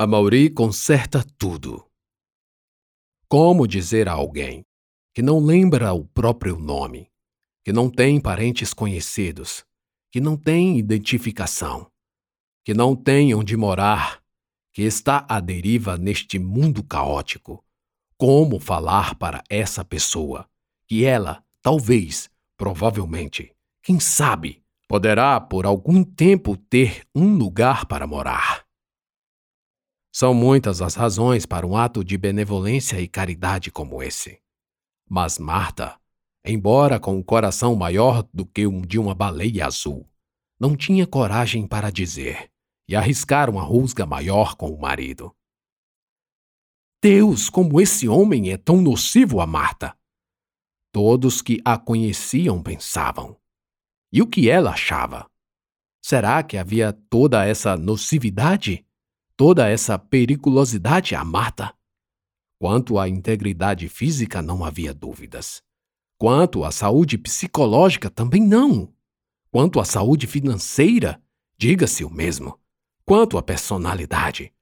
A Mauri conserta tudo. Como dizer a alguém que não lembra o próprio nome, que não tem parentes conhecidos, que não tem identificação, que não tem onde morar, que está à deriva neste mundo caótico? Como falar para essa pessoa que ela, talvez, provavelmente, quem sabe, poderá por algum tempo ter um lugar para morar? São muitas as razões para um ato de benevolência e caridade como esse. Mas Marta, embora com um coração maior do que o de uma baleia azul, não tinha coragem para dizer e arriscar uma rusga maior com o marido. Deus, como esse homem é tão nocivo a Marta! Todos que a conheciam pensavam. E o que ela achava? Será que havia toda essa nocividade? Toda essa periculosidade a Marta. Quanto à integridade física, não havia dúvidas. Quanto à saúde psicológica, também não. Quanto à saúde financeira, diga-se o mesmo. Quanto à personalidade.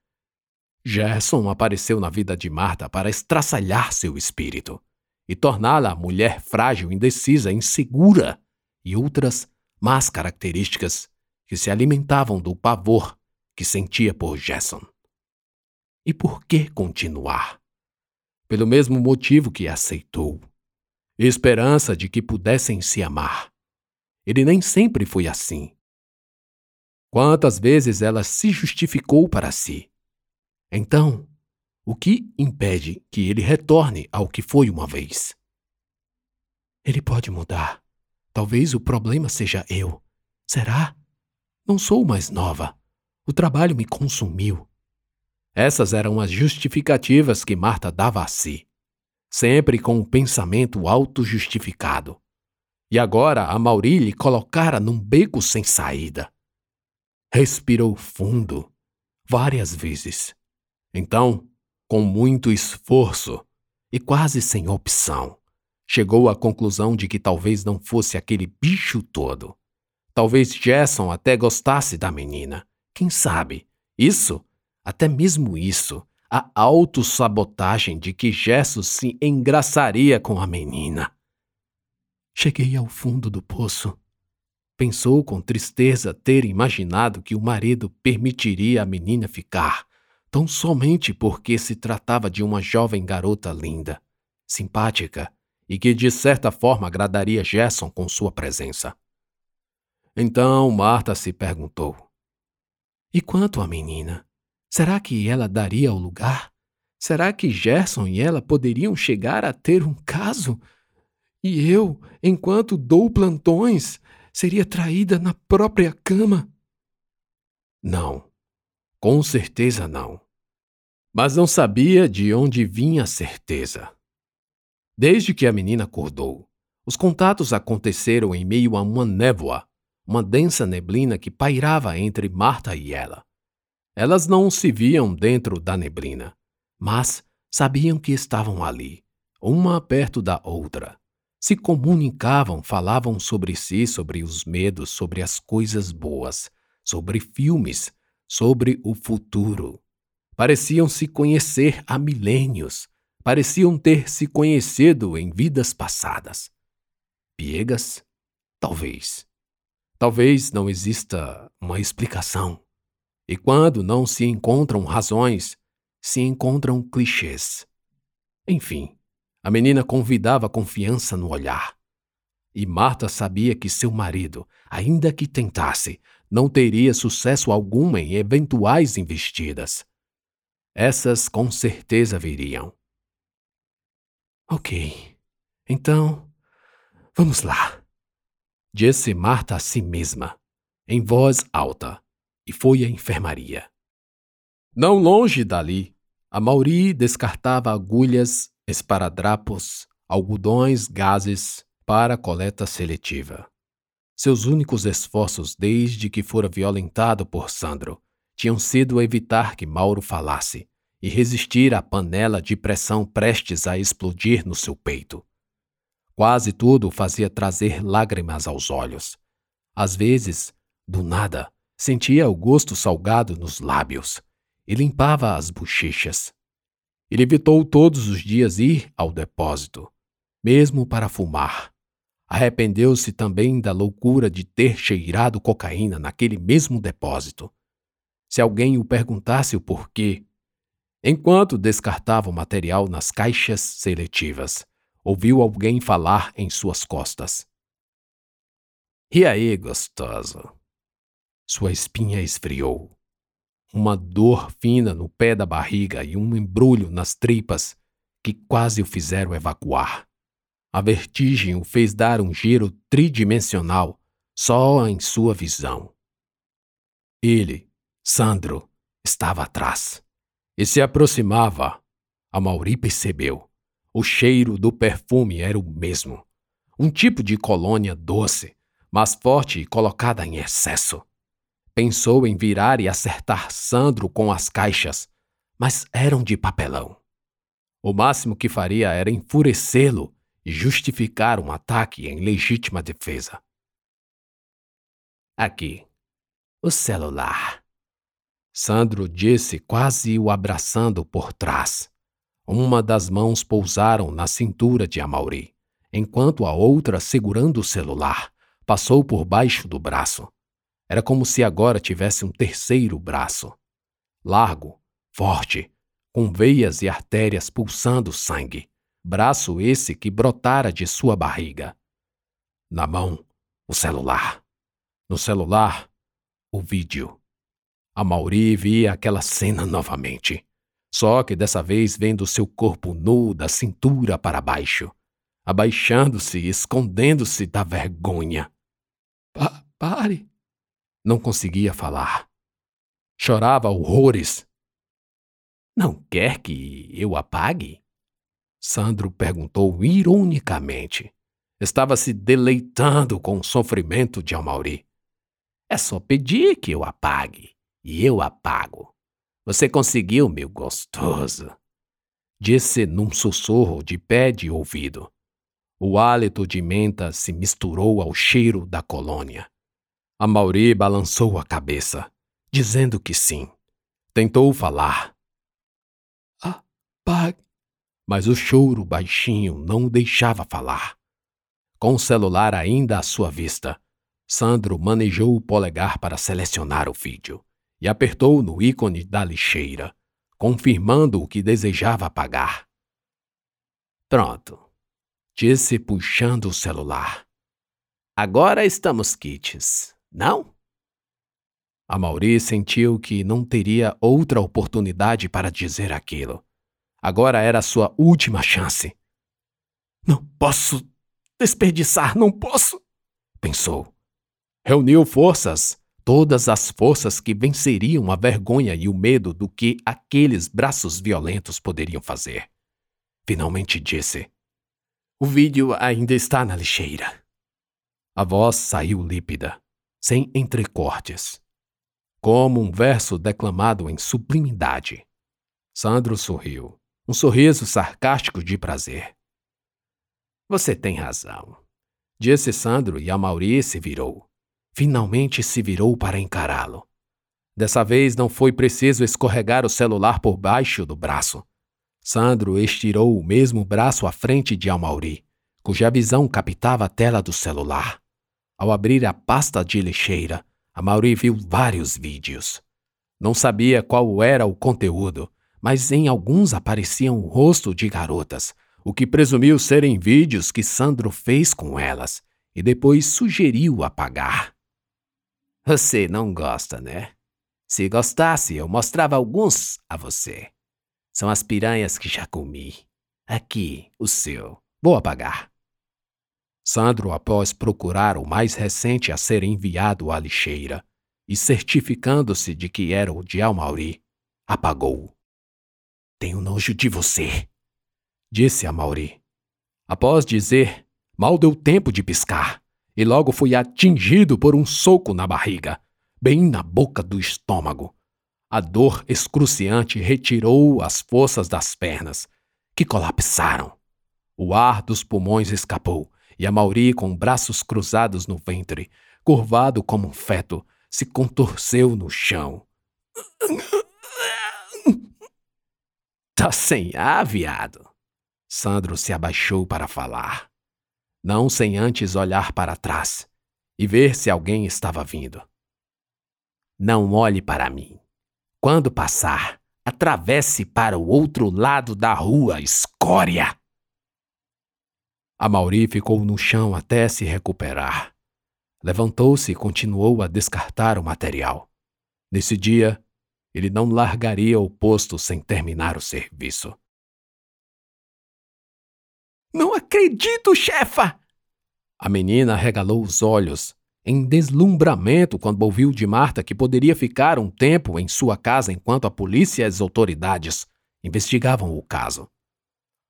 Gerson apareceu na vida de Marta para estraçalhar seu espírito e torná-la mulher frágil, indecisa, insegura e outras más características que se alimentavam do pavor que sentia por Jason. E por que continuar? Pelo mesmo motivo que aceitou. Esperança de que pudessem se amar. Ele nem sempre foi assim. Quantas vezes ela se justificou para si? Então, o que impede que ele retorne ao que foi uma vez? Ele pode mudar. Talvez o problema seja eu. Será? Não sou mais nova. O trabalho me consumiu. Essas eram as justificativas que Marta dava a si, sempre com o um pensamento autojustificado. E agora a Mauri lhe colocara num beco sem saída. Respirou fundo, várias vezes. Então, com muito esforço e quase sem opção, chegou à conclusão de que talvez não fosse aquele bicho todo. Talvez Jason até gostasse da menina quem sabe? Isso, até mesmo isso, a autossabotagem de que Jesus se engraçaria com a menina. Cheguei ao fundo do poço. Pensou com tristeza ter imaginado que o marido permitiria a menina ficar, tão somente porque se tratava de uma jovem garota linda, simpática e que de certa forma agradaria Gerson com sua presença. Então Marta se perguntou: e quanto à menina? Será que ela daria o lugar? Será que Gerson e ela poderiam chegar a ter um caso? E eu, enquanto dou plantões, seria traída na própria cama? Não, com certeza não. Mas não sabia de onde vinha a certeza. Desde que a menina acordou, os contatos aconteceram em meio a uma névoa uma densa neblina que pairava entre Marta e ela. Elas não se viam dentro da neblina, mas sabiam que estavam ali, uma perto da outra. Se comunicavam, falavam sobre si, sobre os medos, sobre as coisas boas, sobre filmes, sobre o futuro. Pareciam se conhecer há milênios, pareciam ter se conhecido em vidas passadas. Piegas? Talvez. Talvez não exista uma explicação. E quando não se encontram razões, se encontram clichês. Enfim, a menina convidava confiança no olhar. E Marta sabia que seu marido, ainda que tentasse, não teria sucesso algum em eventuais investidas. Essas com certeza viriam. Ok, então, vamos lá disse Marta a si mesma, em voz alta, e foi à enfermaria. Não longe dali, a Mauri descartava agulhas, esparadrapos, algodões, gases para coleta seletiva. Seus únicos esforços desde que fora violentado por Sandro tinham sido evitar que Mauro falasse e resistir à panela de pressão prestes a explodir no seu peito. Quase tudo fazia trazer lágrimas aos olhos. Às vezes, do nada, sentia o gosto salgado nos lábios e limpava as bochechas. Ele evitou todos os dias ir ao depósito, mesmo para fumar. Arrependeu-se também da loucura de ter cheirado cocaína naquele mesmo depósito. Se alguém o perguntasse o porquê, enquanto descartava o material nas caixas seletivas, ouviu alguém falar em suas costas. E aí, gostoso? Sua espinha esfriou. Uma dor fina no pé da barriga e um embrulho nas tripas que quase o fizeram evacuar. A vertigem o fez dar um giro tridimensional só em sua visão. Ele, Sandro, estava atrás e se aproximava. A Mauri percebeu. O cheiro do perfume era o mesmo. Um tipo de colônia doce, mas forte e colocada em excesso. Pensou em virar e acertar Sandro com as caixas, mas eram de papelão. O máximo que faria era enfurecê-lo e justificar um ataque em legítima defesa. Aqui, o celular. Sandro disse, quase o abraçando por trás. Uma das mãos pousaram na cintura de Amauri, enquanto a outra, segurando o celular, passou por baixo do braço. Era como se agora tivesse um terceiro braço. Largo, forte, com veias e artérias pulsando sangue. Braço esse que brotara de sua barriga. Na mão, o celular. No celular, o vídeo. A Mauri via aquela cena novamente só que dessa vez vendo seu corpo nu da cintura para baixo, abaixando-se e escondendo-se da vergonha. Pa pare! Não conseguia falar. Chorava horrores. Não quer que eu apague? Sandro perguntou ironicamente. Estava se deleitando com o sofrimento de Amauri. É só pedir que eu apague, e eu apago. Você conseguiu, meu gostoso. Disse num sussurro de pé de ouvido. O hálito de menta se misturou ao cheiro da colônia. A Mauri balançou a cabeça, dizendo que sim. Tentou falar. Ah, pague. Mas o choro baixinho não o deixava falar. Com o celular ainda à sua vista, Sandro manejou o polegar para selecionar o vídeo e apertou no ícone da lixeira, confirmando o que desejava apagar. Pronto, disse puxando o celular. Agora estamos quites, não? A Mauri sentiu que não teria outra oportunidade para dizer aquilo. Agora era sua última chance. Não posso desperdiçar, não posso, pensou. Reuniu forças todas as forças que venceriam a vergonha e o medo do que aqueles braços violentos poderiam fazer. Finalmente disse: O vídeo ainda está na lixeira. A voz saiu límpida, sem entrecortes, como um verso declamado em sublimidade. Sandro sorriu, um sorriso sarcástico de prazer. Você tem razão, disse Sandro e a Mauri se virou finalmente se virou para encará-lo. Dessa vez não foi preciso escorregar o celular por baixo do braço. Sandro estirou o mesmo braço à frente de Amauri, cuja visão captava a tela do celular. Ao abrir a pasta de lixeira, Amauri viu vários vídeos. Não sabia qual era o conteúdo, mas em alguns apareciam o rosto de garotas, o que presumiu serem vídeos que Sandro fez com elas e depois sugeriu apagar. Você não gosta, né? Se gostasse, eu mostrava alguns a você. São as piranhas que já comi. Aqui, o seu. Vou apagar. Sandro, após procurar o mais recente a ser enviado à lixeira e certificando-se de que era o de Almauri, apagou. Tenho nojo de você, disse a Mauri. Após dizer, mal deu tempo de piscar e logo fui atingido por um soco na barriga, bem na boca do estômago. A dor excruciante retirou as forças das pernas, que colapsaram. O ar dos pulmões escapou, e a Mauri, com braços cruzados no ventre, curvado como um feto, se contorceu no chão. Tá sem ar, viado. Sandro se abaixou para falar, não sem antes olhar para trás e ver se alguém estava vindo. Não olhe para mim. Quando passar, atravesse para o outro lado da rua, escória! A Mauri ficou no chão até se recuperar. Levantou-se e continuou a descartar o material. Nesse dia, ele não largaria o posto sem terminar o serviço. Não acredito, chefa! A menina regalou os olhos, em deslumbramento quando ouviu de Marta que poderia ficar um tempo em sua casa enquanto a polícia e as autoridades investigavam o caso.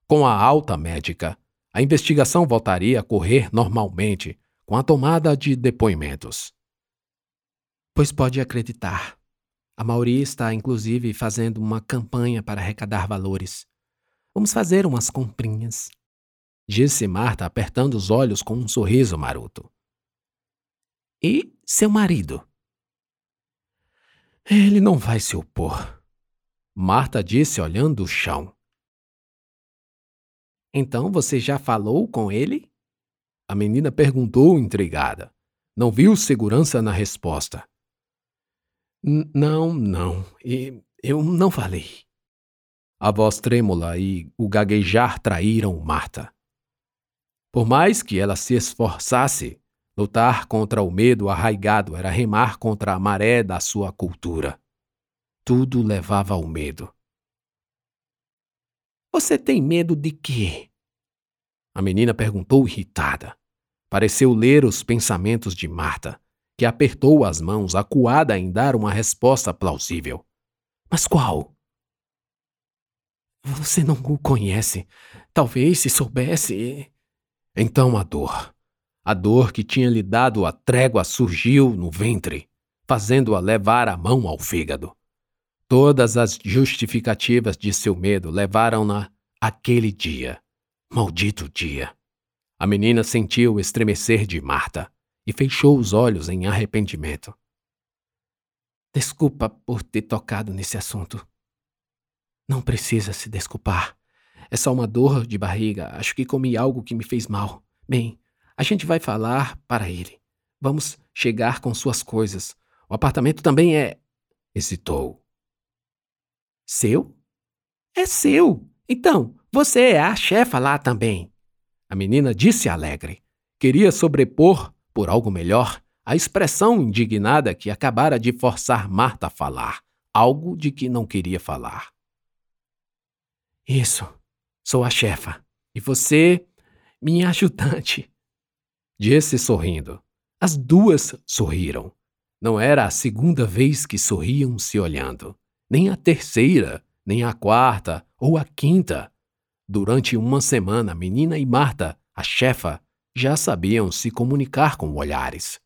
Com a alta médica, a investigação voltaria a correr normalmente com a tomada de depoimentos. Pois pode acreditar. A Mauri está, inclusive, fazendo uma campanha para arrecadar valores. Vamos fazer umas comprinhas disse Marta apertando os olhos com um sorriso maroto. E seu marido? Ele não vai se opor. Marta disse olhando o chão. Então você já falou com ele? A menina perguntou intrigada. Não viu segurança na resposta. Não, não. E eu não falei. A voz trêmula e o gaguejar traíram Marta. Por mais que ela se esforçasse, lutar contra o medo arraigado era remar contra a maré da sua cultura. Tudo levava ao medo. Você tem medo de quê? A menina perguntou irritada. Pareceu ler os pensamentos de Marta, que apertou as mãos, acuada em dar uma resposta plausível. Mas qual? Você não o conhece. Talvez se soubesse. Então a dor, a dor que tinha lhe dado a trégua surgiu no ventre, fazendo-a levar a mão ao fígado. Todas as justificativas de seu medo levaram-na aquele dia. Maldito dia. A menina sentiu o estremecer de Marta e fechou os olhos em arrependimento. Desculpa por ter tocado nesse assunto. Não precisa se desculpar. É só uma dor de barriga. Acho que comi algo que me fez mal. Bem, a gente vai falar para ele. Vamos chegar com suas coisas. O apartamento também é. hesitou. Seu? É seu. Então, você é a chefa lá também. A menina disse alegre. Queria sobrepor, por algo melhor, a expressão indignada que acabara de forçar Marta a falar, algo de que não queria falar. Isso. Sou a chefa. E você, minha ajudante. Disse sorrindo. As duas sorriram. Não era a segunda vez que sorriam se olhando, nem a terceira, nem a quarta ou a quinta. Durante uma semana, Menina e Marta, a chefa, já sabiam se comunicar com olhares.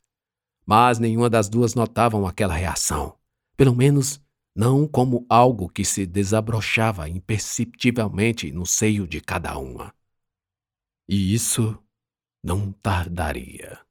Mas nenhuma das duas notavam aquela reação. Pelo menos não como algo que se desabrochava imperceptivelmente no seio de cada uma. E isso não tardaria.